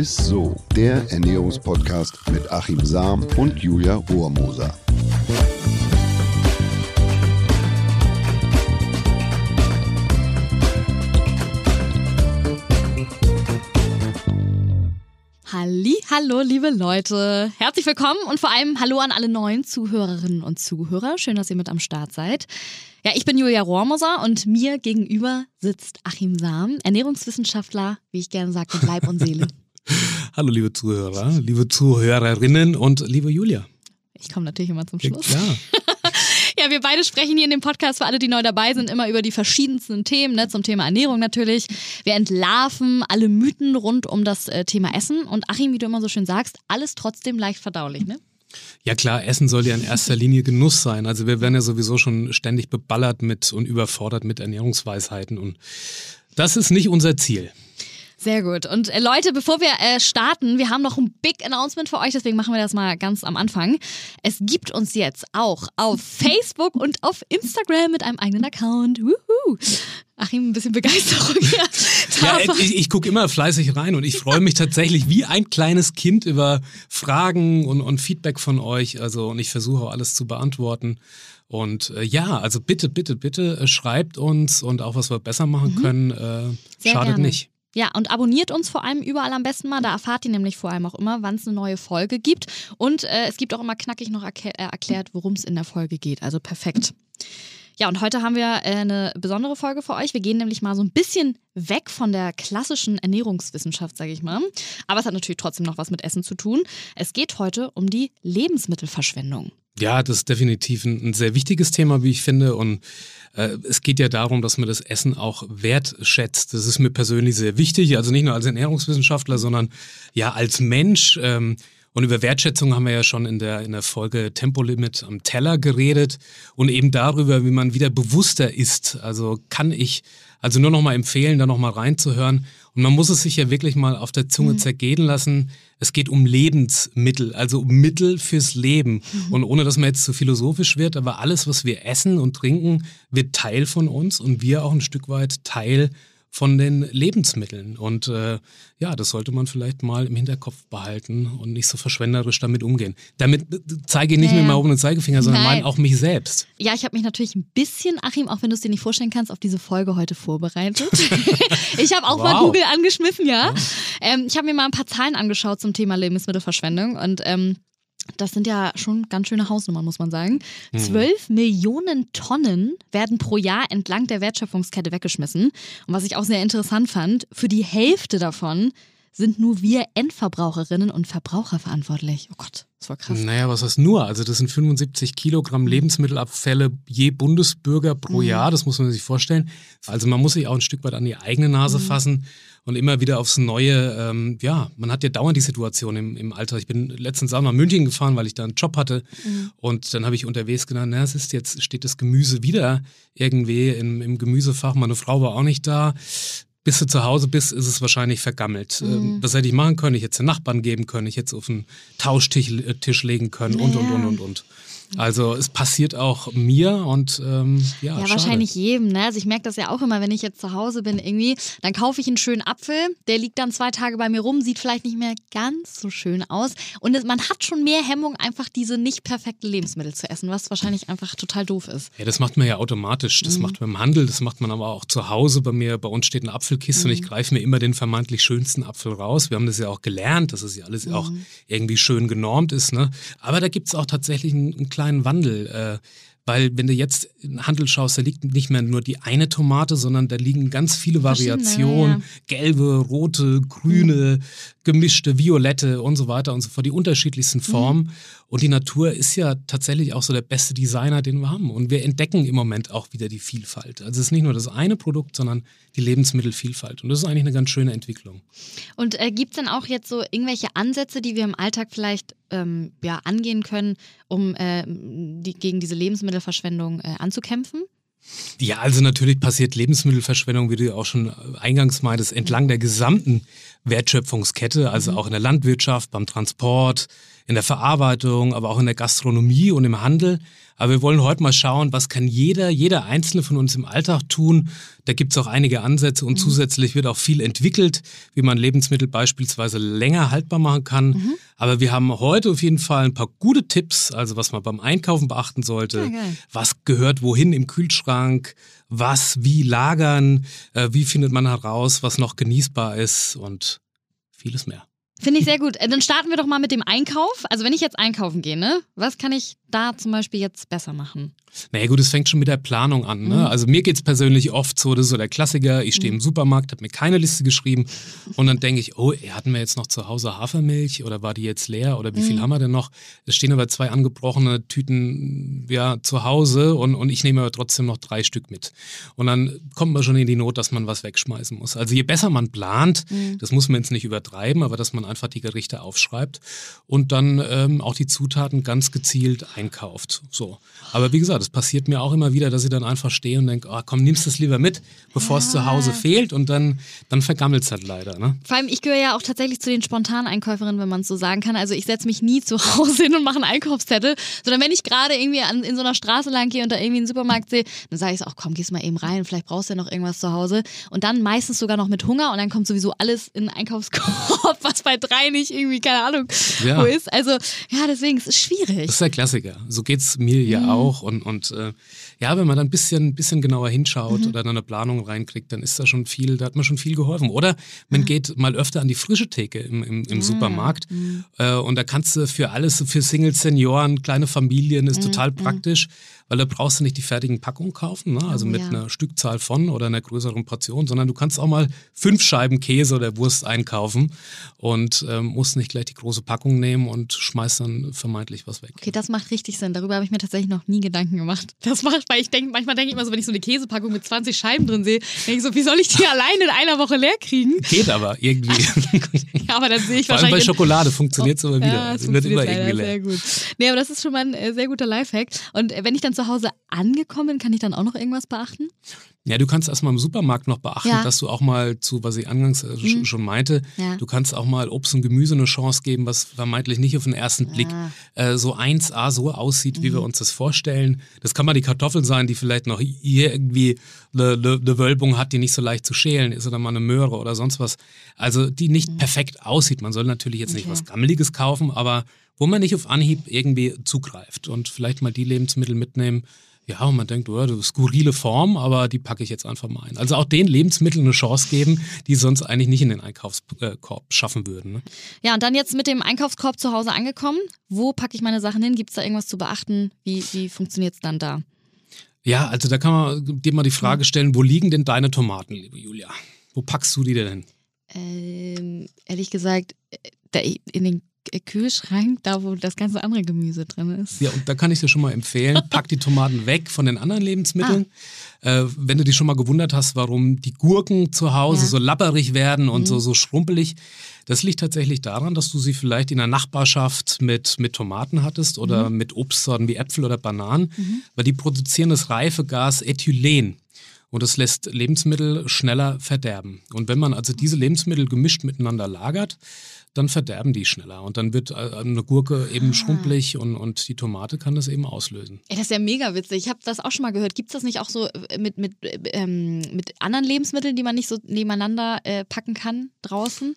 ist so, der Ernährungspodcast mit Achim Sam und Julia Rohrmoser. Halli, hallo, liebe Leute. Herzlich willkommen und vor allem hallo an alle neuen Zuhörerinnen und Zuhörer. Schön, dass ihr mit am Start seid. Ja, ich bin Julia Rohrmoser und mir gegenüber sitzt Achim Sam, Ernährungswissenschaftler, wie ich gerne sage, mit Leib und Seele. hallo, liebe Zuhörer, liebe Zuhörerinnen und liebe Julia. Ich komme natürlich immer zum Schluss. Ja, Ja, wir beide sprechen hier in dem Podcast für alle, die neu dabei sind, immer über die verschiedensten Themen, ne, zum Thema Ernährung natürlich. Wir entlarven alle Mythen rund um das äh, Thema Essen. Und Achim, wie du immer so schön sagst, alles trotzdem leicht verdaulich, ne? Ja klar, Essen soll ja in erster Linie Genuss sein. Also wir werden ja sowieso schon ständig beballert mit und überfordert mit Ernährungsweisheiten und das ist nicht unser Ziel. Sehr gut. Und äh, Leute, bevor wir äh, starten, wir haben noch ein Big Announcement für euch, deswegen machen wir das mal ganz am Anfang. Es gibt uns jetzt auch auf Facebook und auf Instagram mit einem eigenen Account. Woohoo. Achim, ein bisschen Begeisterung hier. Ja, ich, ich gucke immer fleißig rein und ich freue mich tatsächlich wie ein kleines Kind über Fragen und, und Feedback von euch. Also und ich versuche auch alles zu beantworten. Und äh, ja, also bitte, bitte, bitte äh, schreibt uns und auch was wir besser machen mhm. können. Äh, schadet gerne. nicht. Ja, und abonniert uns vor allem überall am besten mal. Da erfahrt ihr nämlich vor allem auch immer, wann es eine neue Folge gibt. Und äh, es gibt auch immer knackig noch erklär, äh, erklärt, worum es in der Folge geht. Also perfekt. Ja, und heute haben wir äh, eine besondere Folge für euch. Wir gehen nämlich mal so ein bisschen weg von der klassischen Ernährungswissenschaft, sage ich mal. Aber es hat natürlich trotzdem noch was mit Essen zu tun. Es geht heute um die Lebensmittelverschwendung. Ja, das ist definitiv ein, ein sehr wichtiges Thema, wie ich finde. Und äh, es geht ja darum, dass man das Essen auch wertschätzt. Das ist mir persönlich sehr wichtig. Also nicht nur als Ernährungswissenschaftler, sondern ja als Mensch. Ähm, und über Wertschätzung haben wir ja schon in der, in der Folge Tempolimit am Teller geredet und eben darüber, wie man wieder bewusster ist. Also kann ich also nur noch mal empfehlen, da noch mal reinzuhören. Und man muss es sich ja wirklich mal auf der Zunge mhm. zergehen lassen. Es geht um Lebensmittel, also um Mittel fürs Leben. Mhm. Und ohne dass man jetzt zu philosophisch wird, aber alles, was wir essen und trinken, wird Teil von uns und wir auch ein Stück weit Teil von den Lebensmitteln. Und äh, ja, das sollte man vielleicht mal im Hinterkopf behalten und nicht so verschwenderisch damit umgehen. Damit zeige ich nicht naja. mit meinem und Zeigefinger, sondern meine auch mich selbst. Ja, ich habe mich natürlich ein bisschen, Achim, auch wenn du es dir nicht vorstellen kannst, auf diese Folge heute vorbereitet. ich habe auch wow. mal Google angeschmissen, ja. ja. Ähm, ich habe mir mal ein paar Zahlen angeschaut zum Thema Lebensmittelverschwendung und ähm, das sind ja schon ganz schöne Hausnummern, muss man sagen. Mhm. Zwölf mhm. Millionen Tonnen werden pro Jahr entlang der Wertschöpfungskette weggeschmissen. Und was ich auch sehr interessant fand, für die Hälfte davon sind nur wir Endverbraucherinnen und Verbraucher verantwortlich. Oh Gott, das war krass. Naja, was heißt nur? Also das sind 75 Kilogramm Lebensmittelabfälle je Bundesbürger pro mhm. Jahr, das muss man sich vorstellen. Also man muss sich auch ein Stück weit an die eigene Nase mhm. fassen und immer wieder aufs Neue, ähm, ja, man hat ja dauernd die Situation im, im Alter. Ich bin letztens auch nach München gefahren, weil ich da einen Job hatte mhm. und dann habe ich unterwegs gedacht, na, es ist jetzt, steht das Gemüse wieder irgendwie im, im Gemüsefach, meine Frau war auch nicht da bis du zu Hause bist, ist es wahrscheinlich vergammelt. Mhm. Ähm, was hätte ich machen können? Ich hätte es den Nachbarn geben können, ich hätte es auf einen Tauschtisch äh, Tisch legen können und, und, und, und, und. Also es passiert auch mir und ähm, ja. Ja, schade. wahrscheinlich jedem. Ne? Also ich merke das ja auch immer, wenn ich jetzt zu Hause bin irgendwie, dann kaufe ich einen schönen Apfel, der liegt dann zwei Tage bei mir rum, sieht vielleicht nicht mehr ganz so schön aus. Und es, man hat schon mehr Hemmung, einfach diese nicht perfekten Lebensmittel zu essen, was wahrscheinlich einfach total doof ist. Ja, das macht man ja automatisch. Das mhm. macht man im Handel, das macht man aber auch zu Hause. Bei mir, bei uns steht eine Apfelkiste mhm. und ich mhm. greife mir immer den vermeintlich schönsten Apfel raus. Wir haben das ja auch gelernt, dass es ja alles mhm. auch irgendwie schön genormt ist. Ne? Aber da gibt es auch tatsächlich einen, einen kleinen Wandel. Äh, weil wenn du jetzt in den Handel schaust, da liegt nicht mehr nur die eine Tomate, sondern da liegen ganz viele Variationen. Ja. Gelbe, rote, grüne. Gemischte, violette und so weiter und so fort. Die unterschiedlichsten Formen. Mhm. Und die Natur ist ja tatsächlich auch so der beste Designer, den wir haben. Und wir entdecken im Moment auch wieder die Vielfalt. Also es ist nicht nur das eine Produkt, sondern die Lebensmittelvielfalt. Und das ist eigentlich eine ganz schöne Entwicklung. Und äh, gibt es denn auch jetzt so irgendwelche Ansätze, die wir im Alltag vielleicht ähm, ja, angehen können, um äh, die, gegen diese Lebensmittelverschwendung äh, anzukämpfen? Ja, also natürlich passiert Lebensmittelverschwendung, wie du ja auch schon eingangs meintest, entlang der gesamten Wertschöpfungskette, also mhm. auch in der Landwirtschaft, beim Transport, in der Verarbeitung, aber auch in der Gastronomie und im Handel. Aber wir wollen heute mal schauen, was kann jeder, jeder Einzelne von uns im Alltag tun. Da gibt es auch einige Ansätze und mhm. zusätzlich wird auch viel entwickelt, wie man Lebensmittel beispielsweise länger haltbar machen kann. Mhm. Aber wir haben heute auf jeden Fall ein paar gute Tipps, also was man beim Einkaufen beachten sollte, ja, was gehört wohin im Kühlschrank, was wie lagern, äh, wie findet man heraus, was noch genießbar ist und vieles mehr. Finde ich sehr gut. Äh, dann starten wir doch mal mit dem Einkauf. Also wenn ich jetzt einkaufen gehe, ne? Was kann ich da zum Beispiel jetzt besser machen? Naja gut, es fängt schon mit der Planung an. Ne? Mhm. Also mir geht es persönlich oft so, das ist so der Klassiker, ich stehe mhm. im Supermarkt, habe mir keine Liste geschrieben und dann denke ich, oh, hatten wir jetzt noch zu Hause Hafermilch oder war die jetzt leer oder wie viel mhm. haben wir denn noch? Es stehen aber zwei angebrochene Tüten ja, zu Hause und, und ich nehme aber trotzdem noch drei Stück mit. Und dann kommt man schon in die Not, dass man was wegschmeißen muss. Also je besser man plant, mhm. das muss man jetzt nicht übertreiben, aber dass man einfach die Gerichte aufschreibt und dann ähm, auch die Zutaten ganz gezielt einkauft. So. Aber wie gesagt, das passiert mir auch immer wieder, dass ich dann einfach stehe und denke, oh, komm, nimmst es lieber mit, bevor ja. es zu Hause fehlt und dann, dann vergammelt es halt leider. Ne? Vor allem, ich gehöre ja auch tatsächlich zu den Spontaneinkäuferinnen, wenn man es so sagen kann. Also ich setze mich nie zu Hause hin und mache einen Einkaufszettel, sondern wenn ich gerade irgendwie an, in so einer Straße lang gehe und da irgendwie einen Supermarkt sehe, dann sage ich auch, komm, gehst mal eben rein, vielleicht brauchst du ja noch irgendwas zu Hause. Und dann meistens sogar noch mit Hunger und dann kommt sowieso alles in den Einkaufskorb, was bei drei nicht irgendwie, keine Ahnung, ja. wo ist. Also ja, deswegen, es ist schwierig. Das ist der Klassiker. So geht es mir ja mhm. auch und, und äh, ja, wenn man dann ein bisschen, bisschen genauer hinschaut mhm. oder dann eine Planung reinkriegt, dann ist da schon viel, da hat man schon viel geholfen. Oder man mhm. geht mal öfter an die frische Theke im, im, im Supermarkt mhm. äh, und da kannst du für alles, für Single Senioren, kleine Familien, ist mhm. total mhm. praktisch weil da brauchst du nicht die fertigen Packungen kaufen, ne? also oh, mit ja. einer Stückzahl von oder einer größeren Portion, sondern du kannst auch mal fünf Scheiben Käse oder Wurst einkaufen und ähm, musst nicht gleich die große Packung nehmen und schmeißt dann vermeintlich was weg. Okay, das macht richtig Sinn. Darüber habe ich mir tatsächlich noch nie Gedanken gemacht. Das macht, weil ich denke, manchmal denke ich immer so, wenn ich so eine Käsepackung mit 20 Scheiben drin sehe, denke ich so, wie soll ich die alleine in einer Woche leer kriegen? Geht aber irgendwie. ja, aber dann sehe ich Vor wahrscheinlich. bei Schokolade funktioniert es oh, immer wieder. Ja, es wird immer irgendwie leer. Sehr gut. Nee, aber das ist schon mal ein äh, sehr guter Lifehack. Und äh, wenn ich dann zu Hause angekommen bin, kann ich dann auch noch irgendwas beachten? Ja, du kannst erstmal im Supermarkt noch beachten, ja. dass du auch mal zu, was ich angangs mhm. schon meinte, ja. du kannst auch mal Obst und Gemüse eine Chance geben, was vermeintlich nicht auf den ersten Blick äh, so 1A so aussieht, mhm. wie wir mhm. uns das vorstellen. Das kann mal die Kartoffel sein, die vielleicht noch irgendwie eine, eine, Wölbung hat, die nicht so leicht zu schälen ist oder mal eine Möhre oder sonst was. Also die nicht mhm. perfekt aussieht. Man soll natürlich jetzt okay. nicht was Gammeliges kaufen, aber wo man nicht auf Anhieb irgendwie zugreift und vielleicht mal die Lebensmittel mitnehmen, ja, und man denkt, oh, das ist skurrile Form, aber die packe ich jetzt einfach mal ein. Also auch den Lebensmitteln eine Chance geben, die sonst eigentlich nicht in den Einkaufskorb schaffen würden. Ne? Ja, und dann jetzt mit dem Einkaufskorb zu Hause angekommen. Wo packe ich meine Sachen hin? Gibt es da irgendwas zu beachten? Wie, wie funktioniert es dann da? Ja, also da kann man dir mal die Frage stellen, wo liegen denn deine Tomaten, liebe Julia? Wo packst du die denn hin? Ähm, ehrlich gesagt, äh, in den Kühlschrank, da wo das ganze andere Gemüse drin ist. Ja, und da kann ich dir schon mal empfehlen, pack die Tomaten weg von den anderen Lebensmitteln. Ah. Äh, wenn du dich schon mal gewundert hast, warum die Gurken zu Hause ja. so lapperig werden und mhm. so, so schrumpelig, das liegt tatsächlich daran, dass du sie vielleicht in der Nachbarschaft mit, mit Tomaten hattest oder mhm. mit Obstsorten wie Äpfel oder Bananen, mhm. weil die produzieren das Reifegas Ethylen. Und das lässt Lebensmittel schneller verderben. Und wenn man also diese Lebensmittel gemischt miteinander lagert, dann verderben die schneller. Und dann wird äh, eine Gurke eben ah. schrumpelig und, und die Tomate kann das eben auslösen. Ey, das ist ja mega witzig. Ich habe das auch schon mal gehört. Gibt es das nicht auch so äh, mit, mit, ähm, mit anderen Lebensmitteln, die man nicht so nebeneinander äh, packen kann draußen?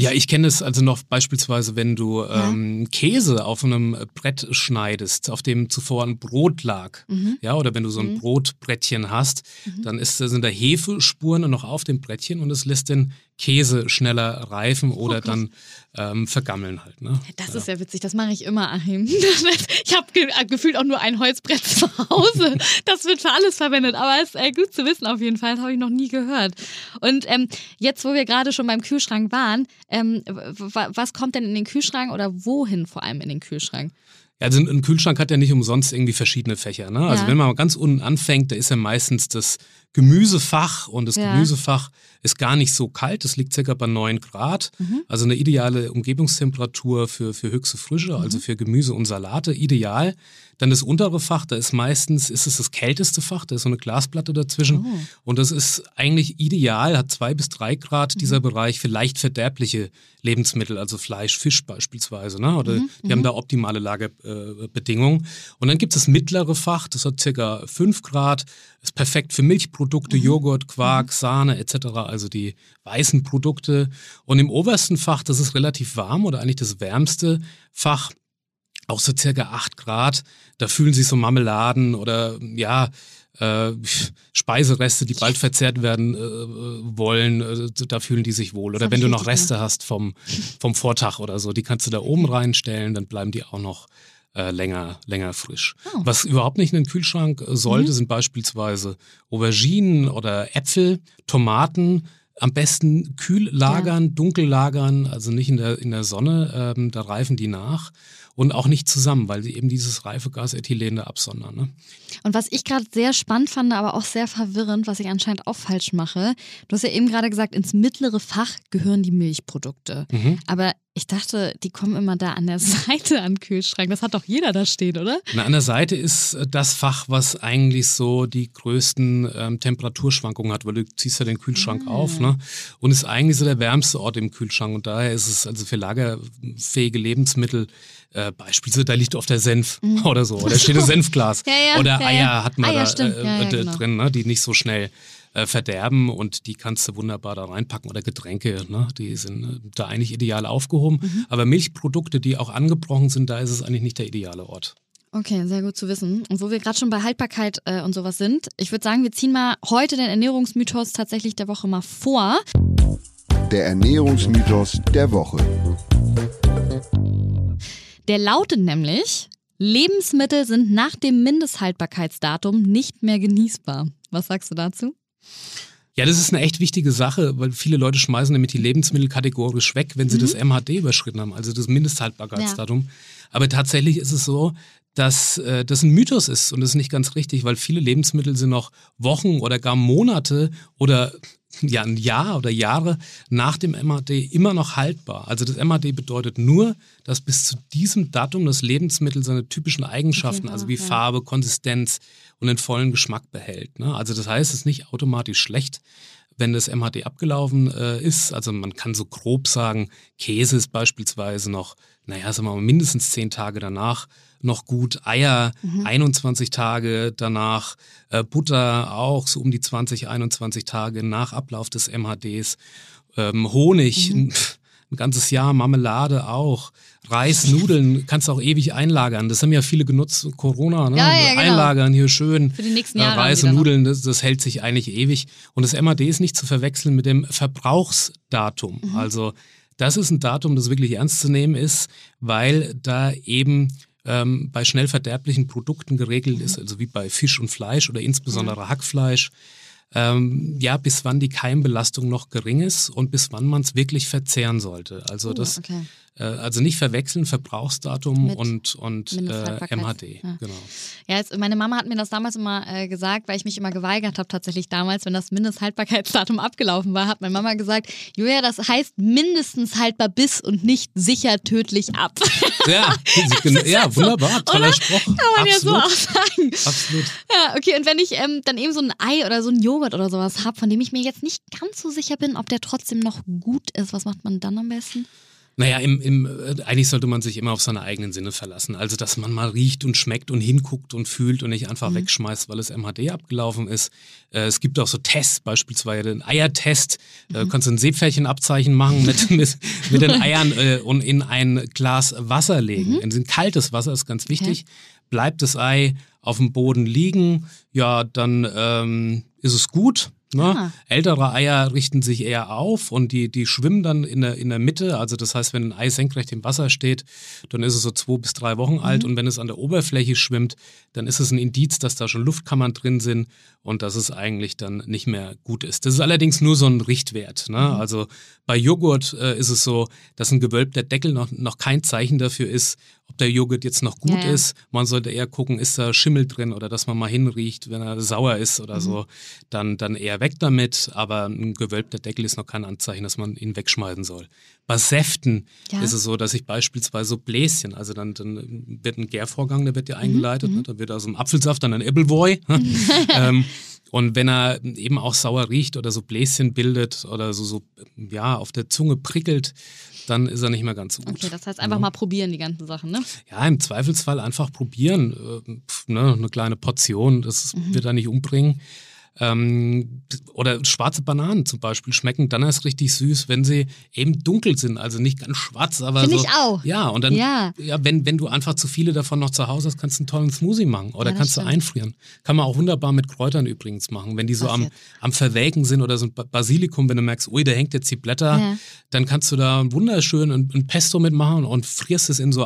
Ja, ich kenne es also noch beispielsweise, wenn du ähm, Käse auf einem Brett schneidest, auf dem zuvor ein Brot lag, mhm. ja, oder wenn du so ein mhm. Brotbrettchen hast, mhm. dann ist, sind da Hefespuren noch auf dem Brettchen und es lässt den Käse schneller reifen oder oh dann ähm, vergammeln halt. Ne? Das ja. ist ja witzig, das mache ich immer, Achim. Ich habe ge äh, gefühlt auch nur ein Holzbrett zu Hause. Das wird für alles verwendet, aber es ist äh, gut zu wissen auf jeden Fall, das habe ich noch nie gehört. Und ähm, jetzt, wo wir gerade schon beim Kühlschrank waren, ähm, was kommt denn in den Kühlschrank oder wohin vor allem in den Kühlschrank? Also ein Kühlschrank hat ja nicht umsonst irgendwie verschiedene Fächer. Ne? Also Ja. wenn man mal ganz unten anfängt, da ist ja meistens das Gemüsefach und das Ja. Gemüsefach ist gar nicht so kalt, das liegt circa bei 9 Grad. Mhm. Also eine ideale Umgebungstemperatur für, für höchste Frische, also Mhm. für Gemüse und Salate, ideal. Dann das untere Fach, da ist meistens, ist es das kälteste Fach, da ist so eine Glasplatte dazwischen. Oh. Und das ist eigentlich ideal, hat zwei bis drei Grad Mhm. dieser Bereich für leicht verderbliche Lebensmittel, also Fleisch, Fisch beispielsweise. Ne? Oder Mhm, die haben da optimale Lagerbedingungen. Und dann gibt es das mittlere Fach, das hat circa fünf Grad, ist perfekt für Milchprodukte, Mhm. Joghurt, Quark, Sahne etc., also die weißen Produkte. Und im obersten Fach, das ist relativ warm oder eigentlich das wärmste Fach, auch so circa 8 Grad. Da fühlen sich so Marmeladen oder ja, äh, Speisereste, die bald verzehrt werden äh, wollen, äh, da fühlen die sich wohl. Oder wenn du noch Reste hast vom, vom Vortag oder so, die kannst du da oben reinstellen, dann bleiben die auch noch äh, länger, länger frisch. Oh. Was überhaupt nicht in den Kühlschrank äh, sollte, sind beispielsweise Auberginen oder Äpfel, Tomaten. Am besten kühl lagern, dunkel lagern, also nicht in der, in der Sonne, ähm, da reifen die nach. Und auch nicht zusammen, weil sie eben dieses Reifegas Ethylen da absondern. Ne? Und was ich gerade sehr spannend fand, aber auch sehr verwirrend, was ich anscheinend auch falsch mache, du hast ja eben gerade gesagt, ins mittlere Fach gehören die Milchprodukte. Mhm. Aber ich dachte, die kommen immer da an der Seite an den Kühlschrank. Das hat doch jeder da stehen, oder? Na, an der Seite ist äh, das Fach, was eigentlich so die größten ähm, Temperaturschwankungen hat, weil du ziehst ja den Kühlschrank Ah. auf, ne? Und ist eigentlich so der wärmste Ort im Kühlschrank. Und daher ist es also für lagerfähige Lebensmittel äh, beispielsweise, da liegt oft der Senf oder so. Oder steht ein Senfglas. Mhm. Ja, ja, oder ja, Eier hat man Eier, da stimmt. äh, d- genau. drin, ne? die nicht so schnell äh, verderben und die kannst du wunderbar da reinpacken. Oder Getränke, ne? die sind äh, da eigentlich ideal aufgehoben. Mhm. Aber Milchprodukte, die auch angebrochen sind, da ist es eigentlich nicht der ideale Ort. Okay, sehr gut zu wissen. Und wo wir gerade schon bei Haltbarkeit äh, und sowas sind, ich würde sagen, wir ziehen mal heute den Ernährungsmythos tatsächlich der Woche mal vor. Der Ernährungsmythos der Woche. Der lautet nämlich, Lebensmittel sind nach dem Mindesthaltbarkeitsdatum nicht mehr genießbar. Was sagst du dazu? Ja, das ist eine echt wichtige Sache, weil viele Leute schmeißen nämlich die Lebensmittel kategorisch weg, wenn sie das MHD überschritten haben, also das Mindesthaltbarkeitsdatum. Aber tatsächlich ist es so, dass äh, das ein Mythos ist und das ist nicht ganz richtig, weil viele Lebensmittel sind noch Wochen oder gar Monate oder ja ein Jahr oder Jahre nach dem MHD immer noch haltbar. Also das MHD bedeutet nur, dass bis zu diesem Datum das Lebensmittel seine typischen Eigenschaften, Okay, also ja, wie ja. Farbe, Konsistenz und den vollen Geschmack behält. Ne? Also das heißt, es ist nicht automatisch schlecht, wenn das MHD abgelaufen äh, ist. Also man kann so grob sagen, Käse ist beispielsweise noch, naja, sagen wir mal, mindestens zehn Tage danach noch gut. Eier 21 Tage danach. Äh, Butter auch so um die 20, 21 Tage nach Ablauf des MHDs. Ähm, Honig, ein, ein ganzes Jahr, Marmelade auch. Reis, Nudeln kannst du auch ewig einlagern. Das haben ja viele genutzt, Corona, ne? Ja, ja, genau. Einlagern hier schön. Für die nächsten Äh, Jahre Reis und. Nudeln, das, das hält sich eigentlich ewig. Und das MAD ist nicht zu verwechseln mit dem Verbrauchsdatum. Mhm. Also das ist ein Datum, das wirklich ernst zu nehmen ist, weil da eben ähm, bei schnell verderblichen Produkten geregelt ist, also wie bei Fisch und Fleisch oder insbesondere Hackfleisch, ähm, ja, bis wann die Keimbelastung noch gering ist und bis wann man es wirklich verzehren sollte. Also Oh, das, okay. Äh, also nicht verwechseln Verbrauchsdatum Mit und, und äh, MHD. ja. Genau. Ja, jetzt, meine Mama hat mir das damals immer äh, gesagt, weil ich mich immer geweigert habe, tatsächlich damals, wenn das Mindesthaltbarkeitsdatum abgelaufen war, hat meine Mama gesagt, Julia, das heißt mindestens haltbar bis und nicht sicher tödlich ab. Ja, ja wunderbar, toller Oder? Spruch. Kann man ja so Absolut. auch sagen. Absolut. Ja, okay, und wenn ich ähm, dann eben so ein Ei oder so ein Joghurt oder sowas habe, von dem ich mir jetzt nicht ganz so sicher bin, ob der trotzdem noch gut ist, was macht man dann am besten? Naja, im, im, äh, eigentlich sollte man sich immer auf seine eigenen Sinne verlassen. Also, dass man mal riecht und schmeckt und hinguckt und fühlt und nicht einfach wegschmeißt, weil es MHD abgelaufen ist. Äh, es gibt auch so Tests, beispielsweise den Eiertest. Äh, kannst du ein Seepferdchenabzeichen machen mit, mit, mit den Eiern äh, und in ein Glas Wasser legen. In ein kaltes Wasser ist ganz wichtig. Bleibt das Ei auf dem Boden liegen, ja, dann ähm, ist es gut. Ne? Ah. Ältere Eier richten sich eher auf und die, die schwimmen dann in der, in der Mitte. Also das heißt, wenn ein Ei senkrecht im Wasser steht, dann ist es so zwei bis drei Wochen alt. Und wenn es an der Oberfläche schwimmt, dann ist es ein Indiz, dass da schon Luftkammern drin sind und dass es eigentlich dann nicht mehr gut ist. Das ist allerdings nur so ein Richtwert. Ne? Also bei Joghurt äh, ist es so, dass ein gewölbter Deckel noch, noch kein Zeichen dafür ist, ob der Joghurt jetzt noch gut Ja, ist. Man sollte eher gucken, ist da Schimmel drin oder dass man mal hinriecht, wenn er sauer ist oder Mhm. so, dann, dann eher weg damit. Aber ein gewölbter Deckel ist noch kein Anzeichen, dass man ihn wegschmeißen soll. Bei Säften Ja. ist es so, dass ich beispielsweise so Bläschen, also dann, dann wird ein Gärvorgang, der wird Mhm, ja eingeleitet, ne? da wird aus dem Apfelsaft dann ein Appleboy. ne? ähm, und wenn er eben auch sauer riecht oder so Bläschen bildet oder so, so ja, auf der Zunge prickelt, dann ist er nicht mehr ganz so gut. Okay, das heißt einfach mal probieren, die ganzen Sachen, ne? Ja, im Zweifelsfall einfach probieren. Äh, pf, ne, eine kleine Portion, das Mhm. wird er nicht umbringen. Ähm, oder schwarze Bananen zum Beispiel schmecken dann erst richtig süß, wenn sie eben dunkel sind, also nicht ganz schwarz, aber Finde so. ich auch. Ja, und dann, Ja. ja, wenn, wenn du einfach zu viele davon noch zu Hause hast, kannst du einen tollen Smoothie machen oder Ja, kannst du stimmt. einfrieren. Kann man auch wunderbar mit Kräutern übrigens machen. Wenn die so am, jetzt? am Verwelken sind oder so ein Ba- Basilikum, wenn du merkst, ui, da hängt jetzt die Blätter, Ja. dann kannst du da wunderschön ein, ein Pesto mitmachen und frierst es in so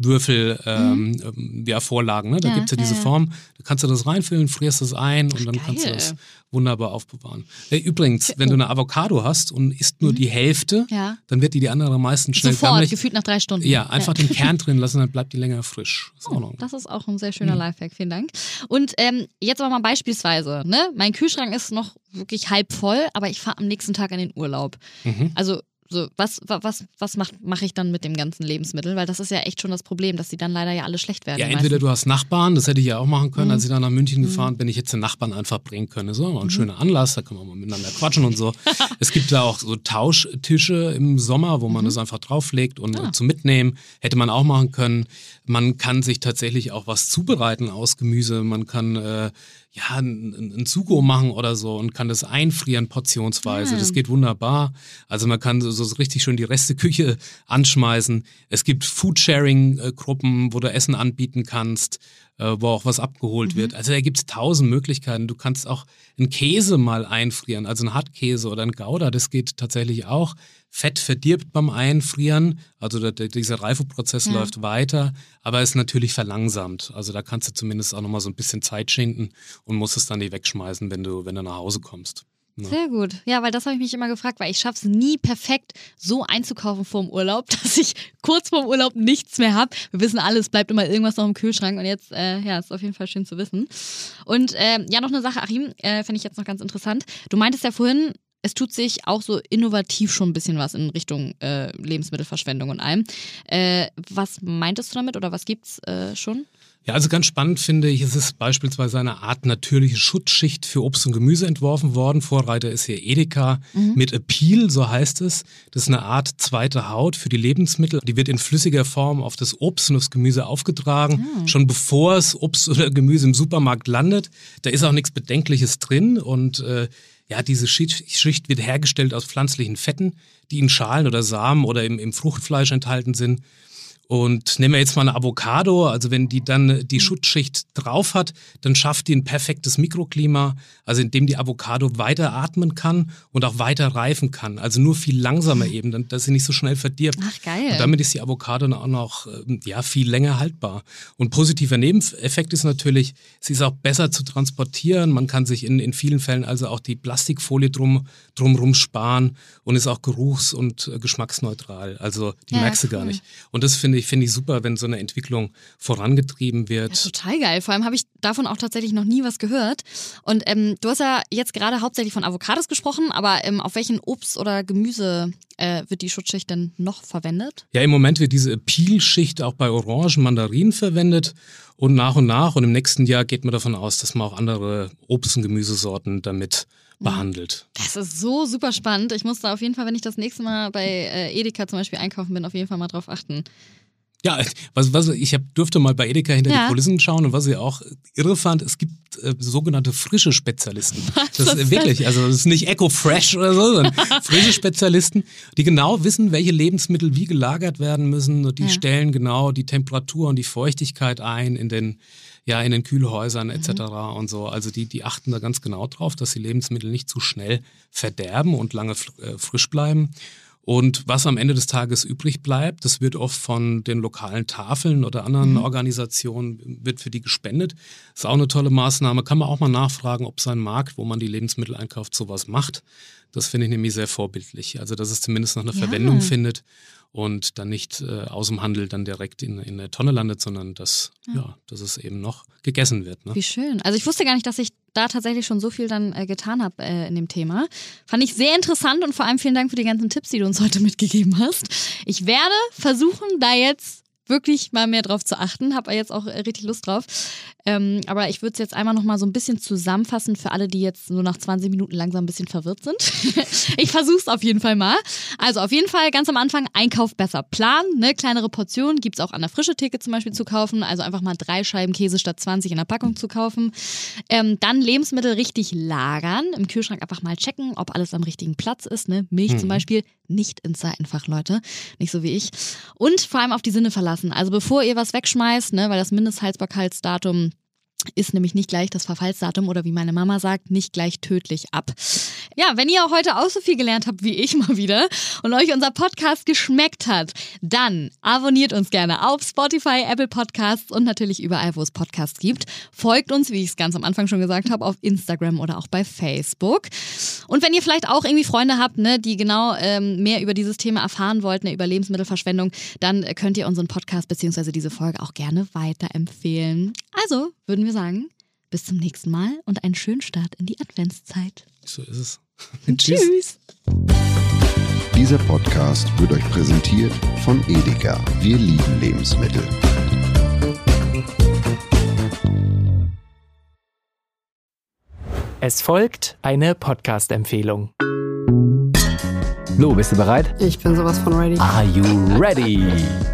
Eiswürfel ähm, ähm, ja, Vorlagen. Ne? Da Mhm. Ja, gibt's ja ja, diese ja. Form. Da kannst du das reinfüllen, frierst es ein und dann kannst du geil. das wunderbar aufbewahren. Äh, übrigens, wenn du eine Avocado hast und isst nur die Hälfte, Mhm. Ja. dann wird die die andere meistens schnell Sofort, gammelig. gefühlt nach drei Stunden. Ja, einfach den Kern drin lassen, dann bleibt die länger frisch. Ist. Oh, Das ist auch ein sehr Mhm. schöner Lifehack, vielen Dank. Und ähm, jetzt aber mal beispielsweise, ne? Mein Kühlschrank ist noch wirklich halb voll, aber ich fahre am nächsten Tag in den Urlaub. Mhm. Also, so, was, wa- was, was mache mach ich dann mit dem ganzen Lebensmittel? Weil das ist ja echt schon das Problem, dass die dann leider ja alle schlecht werden. Ja, entweder du hast Nachbarn, das hätte ich ja auch machen können, Mhm. als ich da nach München gefahren bin. Ich hätte den Nachbarn einfach bringen können. Ist auch ein schöner Anlass, da kann man mal miteinander quatschen und so. es gibt da auch so Tauschtische im Sommer, wo man das einfach drauflegt und Ah. zum Mitnehmen. Hätte man auch machen können. Man kann sich tatsächlich auch was zubereiten aus Gemüse. Man kann äh, ja ein, Sugo machen oder so und kann das einfrieren portionsweise. Ah. Das geht wunderbar. Also man kann so, so richtig schön die Resteküche anschmeißen. Es gibt Foodsharing-Gruppen, wo du Essen anbieten kannst, äh, wo auch was abgeholt wird. Also da gibt es tausend Möglichkeiten. Du kannst auch einen Käse mal einfrieren, also einen Hartkäse oder einen Gouda, das geht tatsächlich auch. Fett verdirbt beim Einfrieren, also der, der, dieser Reifeprozess Ja. läuft weiter, aber ist natürlich verlangsamt. Also da kannst du zumindest auch nochmal so ein bisschen Zeit schinden und musst es dann nicht wegschmeißen, wenn du, wenn du nach Hause kommst. Ja. Sehr gut. Ja, weil das habe ich mich immer gefragt, weil ich schaffe es nie perfekt so einzukaufen vor dem Urlaub, dass ich kurz vor dem Urlaub nichts mehr habe. Wir wissen alle, es bleibt immer irgendwas noch im Kühlschrank und jetzt, äh, ja, ist auf jeden Fall schön zu wissen. Und ähm, ja, noch eine Sache, Achim, äh, finde ich jetzt noch ganz interessant. Du meintest ja vorhin, es tut sich auch so innovativ schon ein bisschen was in Richtung äh, Lebensmittelverschwendung und allem. Äh, was meintest du damit oder was gibt's äh, schon? Ja, also ganz spannend finde ich, es ist beispielsweise eine Art natürliche Schutzschicht für Obst und Gemüse entworfen worden. Vorreiter ist hier Edeka mit Appeal, so heißt es. Das ist eine Art zweite Haut für die Lebensmittel. Die wird in flüssiger Form auf das Obst und das Gemüse aufgetragen, schon bevor es Obst oder Gemüse im Supermarkt landet. Da ist auch nichts Bedenkliches drin und äh, ja, diese Schicht, Schicht wird hergestellt aus pflanzlichen Fetten, die in Schalen oder Samen oder im, im Fruchtfleisch enthalten sind. Und nehmen wir jetzt mal eine Avocado, also wenn die dann die Schutzschicht drauf hat, dann schafft die ein perfektes Mikroklima, also indem die Avocado weiter atmen kann und auch weiter reifen kann. Also nur viel langsamer eben, dann- dass sie nicht so schnell verdirbt. Ach, geil. Und damit ist die Avocado dann auch noch ähm, ja, viel länger haltbar. Und positiver Nebeneffekt ist natürlich, sie ist auch besser zu transportieren. Man kann sich in, in vielen Fällen also auch die Plastikfolie drum, drumrum sparen und ist auch geruchs- und äh, geschmacksneutral. Also die Ja, merkst du gar cool. nicht. Und das finde ich, finde ich super, wenn so eine Entwicklung vorangetrieben wird. Ja, total geil. Vor allem habe ich davon auch tatsächlich noch nie was gehört. Und ähm, du hast ja jetzt gerade hauptsächlich von Avocados gesprochen, aber ähm, auf welchen Obst oder Gemüse äh, wird die Schutzschicht denn noch verwendet? Ja, im Moment wird diese Peel-Schicht auch bei Orangen, Mandarinen verwendet. Und nach und nach und im nächsten Jahr geht man davon aus, dass man auch andere Obst- und Gemüsesorten damit behandelt. Das ist so super spannend. Ich muss da auf jeden Fall, wenn ich das nächste Mal bei äh, Edeka zum Beispiel einkaufen bin, auf jeden Fall mal drauf achten. Ja, was, was, ich hab, durfte mal bei Edeka hinter Ja. die Kulissen schauen und was ich auch irre fand, es gibt äh, sogenannte frische Spezialisten. Das Was ist ist wirklich, also das ist nicht Eco-Fresh oder so, sondern frische Spezialisten, die genau wissen, welche Lebensmittel wie gelagert werden müssen und die Ja. stellen genau die Temperatur und die Feuchtigkeit ein in den ja in den Kühlhäusern etc. Mhm. und so. Also die die achten da ganz genau drauf, dass die Lebensmittel nicht zu schnell verderben und lange äh, frisch bleiben. Und was am Ende des Tages übrig bleibt, das wird oft von den lokalen Tafeln oder anderen Organisationen, wird für die gespendet. Ist auch eine tolle Maßnahme. Kann man auch mal nachfragen, ob sein Markt, wo man die Lebensmittel einkauft, sowas macht. Das finde ich nämlich sehr vorbildlich. Also, dass es zumindest noch eine Ja. Verwendung findet. Und dann nicht äh, aus dem Handel dann direkt in, in der Tonne landet, sondern dass, ja. ja dass es eben noch gegessen wird. Ne? Wie schön. Also ich wusste gar nicht, dass ich da tatsächlich schon so viel dann äh, getan habe äh, in dem Thema. Fand ich sehr interessant und vor allem vielen Dank für die ganzen Tipps, die du uns heute mitgegeben hast. Ich werde versuchen, da jetzt wirklich mal mehr drauf zu achten. Habe jetzt auch äh, richtig Lust drauf. Ähm, aber ich würde es jetzt einmal noch mal so ein bisschen zusammenfassen für alle, die jetzt nur nach 20 Minuten langsam ein bisschen verwirrt sind. ich versuche es auf jeden Fall mal. Also auf jeden Fall ganz am Anfang Einkauf besser planen. Ne? Kleinere Portionen gibt es auch an der frische Theke zum Beispiel zu kaufen. Also einfach mal drei Scheiben Käse statt 20 in der Packung zu kaufen. Ähm, dann Lebensmittel richtig lagern. Im Kühlschrank einfach mal checken, ob alles am richtigen Platz ist. Ne? Milch mhm. zum Beispiel nicht ins Seitenfach, Leute. Nicht so wie ich. Und vor allem auf die Sinne verlassen. Also bevor ihr was wegschmeißt, ne, weil das Mindesthaltbarkeitsdatum ist nämlich nicht gleich das Verfallsdatum oder wie meine Mama sagt, nicht gleich tödlich ab. Ja, wenn ihr heute auch so viel gelernt habt wie ich mal wieder und euch unser Podcast geschmeckt hat, dann abonniert uns gerne auf Spotify, Apple Podcasts und natürlich überall, wo es Podcasts gibt. Folgt uns, wie ich es ganz am Anfang schon gesagt habe, auf Instagram oder auch bei Facebook. Und wenn ihr vielleicht auch irgendwie Freunde habt, ne, die genau ähm, mehr über dieses Thema erfahren wollten, über Lebensmittelverschwendung, dann könnt ihr unseren Podcast bzw. diese Folge auch gerne weiterempfehlen. Also würden wir sagen, bis zum nächsten Mal und einen schönen Start in die Adventszeit. So ist es. Tschüss. Dieser Podcast wird euch präsentiert von Edeka. Wir lieben Lebensmittel. Es folgt eine Podcast-Empfehlung. Lu, bist du bereit? Ich bin sowas von ready. Are you ready?